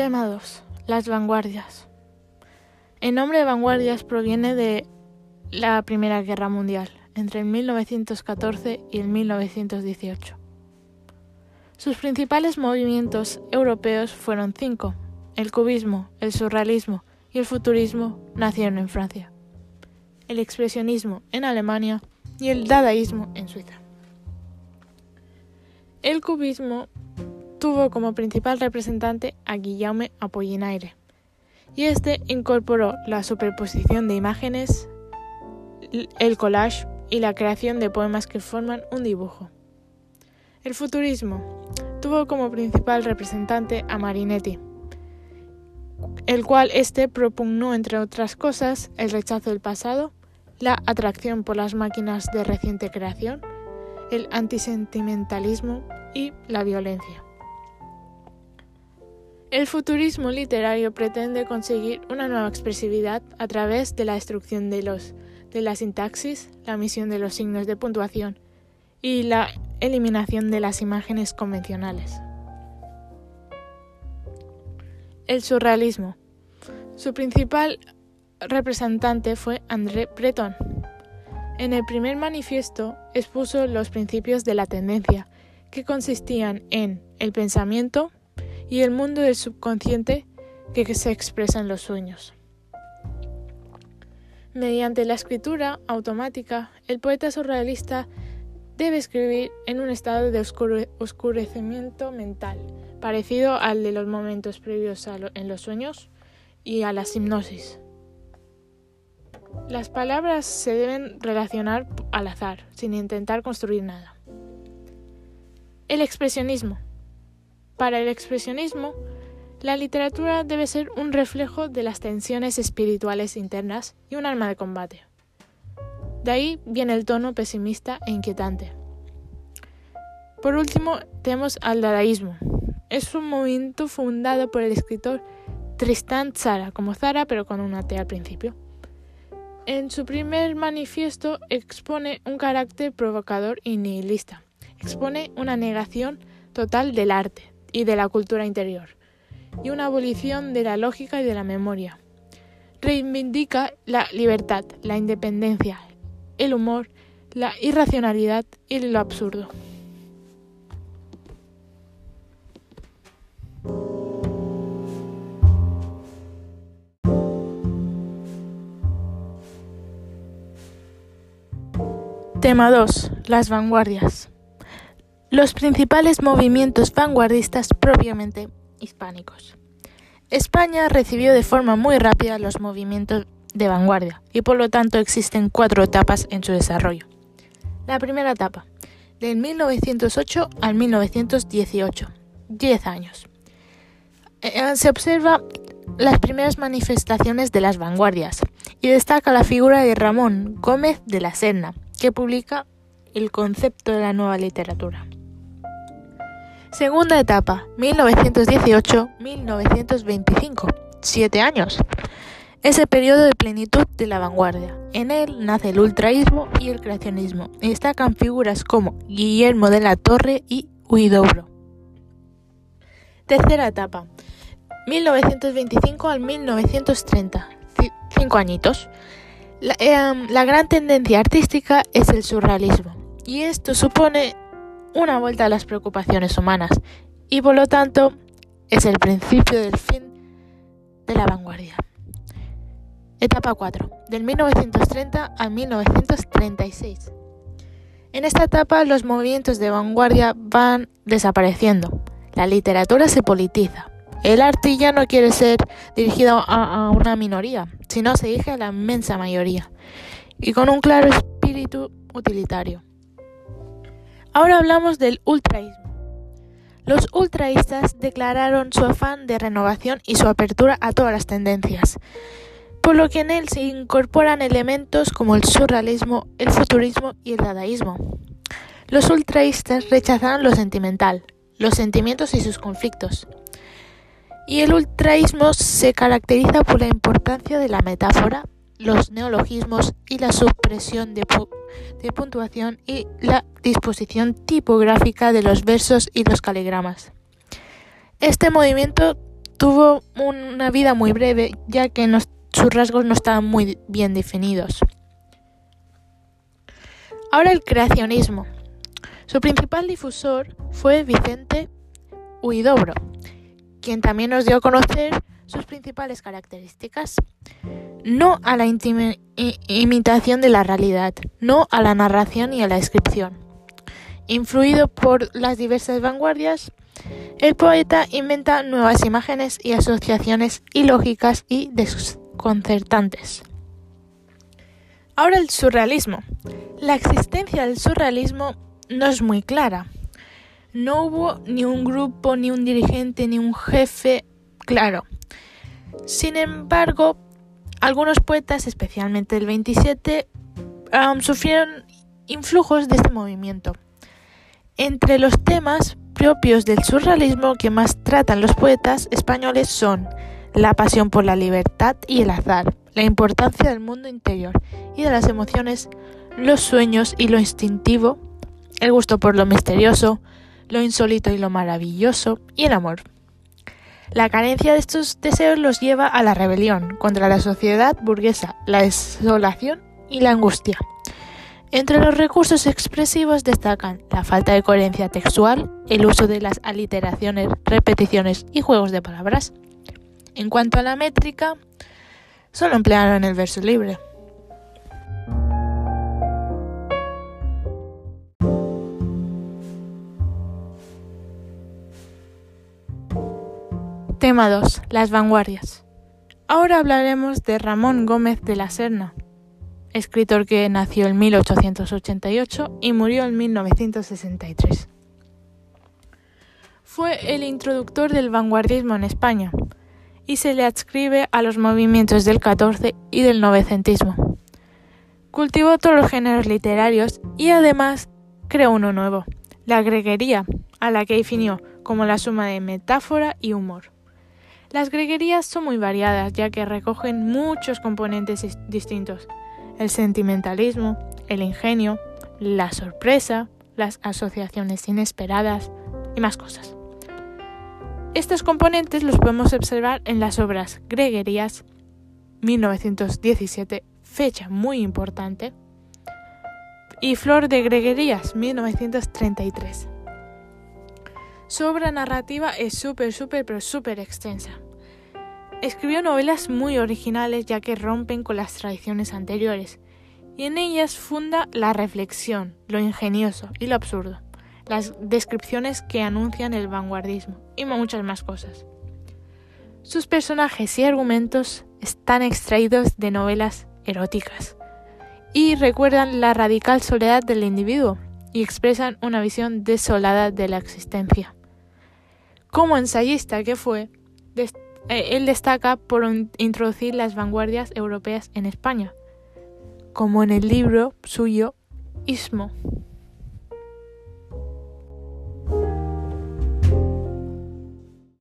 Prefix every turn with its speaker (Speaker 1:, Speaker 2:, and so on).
Speaker 1: Tema 2. Las vanguardias. El nombre de vanguardias proviene de la Primera Guerra Mundial, entre el 1914 y el 1918. Sus principales movimientos europeos fueron cinco. El cubismo, el surrealismo y el futurismo nacieron en Francia. El expresionismo en Alemania y el dadaísmo en Suiza. El cubismo tuvo como principal representante a Guillaume Apollinaire, y este incorporó la superposición de imágenes, el collage y la creación de poemas que forman un dibujo. El futurismo tuvo como principal representante a Marinetti, el cual éste propugnó, entre otras cosas, el rechazo del pasado, la atracción por las máquinas de reciente creación, el antisentimentalismo y la violencia. El futurismo literario pretende conseguir una nueva expresividad a través de la destrucción de, los, de la sintaxis, la omisión de los signos de puntuación y la eliminación de las imágenes convencionales. El surrealismo. Su principal representante fue André Breton. En el primer manifiesto expuso los principios de la tendencia, que consistían en el pensamiento y el mundo del subconsciente que se expresa en los sueños. Mediante la escritura automática, el poeta surrealista debe escribir en un estado de oscurecimiento mental, parecido al de los momentos previos en los sueños y a la hipnosis. Las palabras se deben relacionar al azar, sin intentar construir nada. El expresionismo. Para el expresionismo, la literatura debe ser un reflejo de las tensiones espirituales internas y un arma de combate. De ahí viene el tono pesimista e inquietante. Por último, tenemos al dadaísmo. Es un movimiento fundado por el escritor Tristan Tzara, como Zara pero con una T al principio. En su primer manifiesto expone un carácter provocador y nihilista expone una negación total del arte y de la cultura interior, y una abolición de la lógica y de la memoria. Reivindica la libertad, la independencia, el humor, la irracionalidad y lo absurdo. Tema 2. Las vanguardias. Los principales movimientos vanguardistas propiamente hispánicos. España recibió de forma muy rápida los movimientos de vanguardia y por lo tanto existen cuatro etapas en su desarrollo. La primera etapa, del 1908 al 1918, 10 años. Eh, se observa las primeras manifestaciones de las vanguardias y destaca la figura de Ramón Gómez de la Serna, que publica el concepto de la nueva literatura. Segunda etapa, 1918-1925, siete años. Es el periodo de plenitud de la vanguardia. En él nace el ultraísmo y el creacionismo. destacan figuras como Guillermo de la Torre y Huidobro. Tercera etapa, 1925 al 1930, cinco añitos. La, em, la gran tendencia artística es el surrealismo, y esto supone una vuelta a las preocupaciones humanas y por lo tanto es el principio del fin de la vanguardia. Etapa 4, del 1930 al 1936. En esta etapa los movimientos de vanguardia van desapareciendo, la literatura se politiza, el arte ya no quiere ser dirigido a, a una minoría, sino se dirige a la inmensa mayoría, y con un claro espíritu utilitario. Ahora hablamos del ultraísmo. Los ultraístas declararon su afán de renovación y su apertura a todas las tendencias, por lo que en él se incorporan elementos como el surrealismo, el futurismo y el dadaísmo. Los ultraístas rechazaron lo sentimental, los sentimientos y sus conflictos. Y el ultraísmo se caracteriza por la importancia de la metáfora, los neologismos y la supresión de, puntuación y la disposición tipográfica de los versos y los caligramas. Este movimiento tuvo una vida muy breve ya que sus rasgos no estaban muy bien definidos. Ahora el creacionismo. Su principal difusor fue Vicente Huidobro, quien también nos dio a conocer sus principales características. No a la imitación de la realidad, no a la narración y a la descripción. Influido por las diversas vanguardias, el poeta inventa nuevas imágenes y asociaciones ilógicas y desconcertantes. Ahora el surrealismo. La existencia del surrealismo no es muy clara. No hubo ni un grupo, ni un dirigente, ni un jefe claro. Sin embargo, algunos poetas, especialmente el 27, sufrieron influjos de este movimiento. Entre los temas propios del surrealismo que más tratan los poetas españoles son la pasión por la libertad y el azar, la importancia del mundo interior y de las emociones, los sueños y lo instintivo, el gusto por lo misterioso, lo insólito y lo maravilloso, y el amor. La carencia de estos deseos los lleva a la rebelión contra la sociedad burguesa, la desolación y la angustia. Entre los recursos expresivos destacan la falta de coherencia textual, el uso de las aliteraciones, repeticiones y juegos de palabras. En cuanto a la métrica, solo emplearon el verso libre. Tema 2. Las vanguardias. Ahora hablaremos de Ramón Gómez de la Serna, escritor que nació en 1888 y murió en 1963. Fue el introductor del vanguardismo en España y se le adscribe a los movimientos del 14 y del novecentismo. Cultivó todos los géneros literarios y además creó uno nuevo, la greguería, a la que definió como la suma de metáfora y humor. Las greguerías son muy variadas ya que recogen muchos componentes distintos. El sentimentalismo, el ingenio, la sorpresa, las asociaciones inesperadas y más cosas. Estos componentes los podemos observar en las obras Greguerías 1917, fecha muy importante, y Flor de Greguerías 1933. Su obra narrativa es súper, súper, pero súper extensa. Escribió novelas muy originales ya que rompen con las tradiciones anteriores, y en ellas funda la reflexión, lo ingenioso y lo absurdo, las descripciones que anuncian el vanguardismo y muchas más cosas. Sus personajes y argumentos están extraídos de novelas eróticas y recuerdan la radical soledad del individuo y expresan una visión desolada de la existencia. Como ensayista que fue, eh, él destaca por introducir las vanguardias europeas en España, como en el libro suyo Ismo.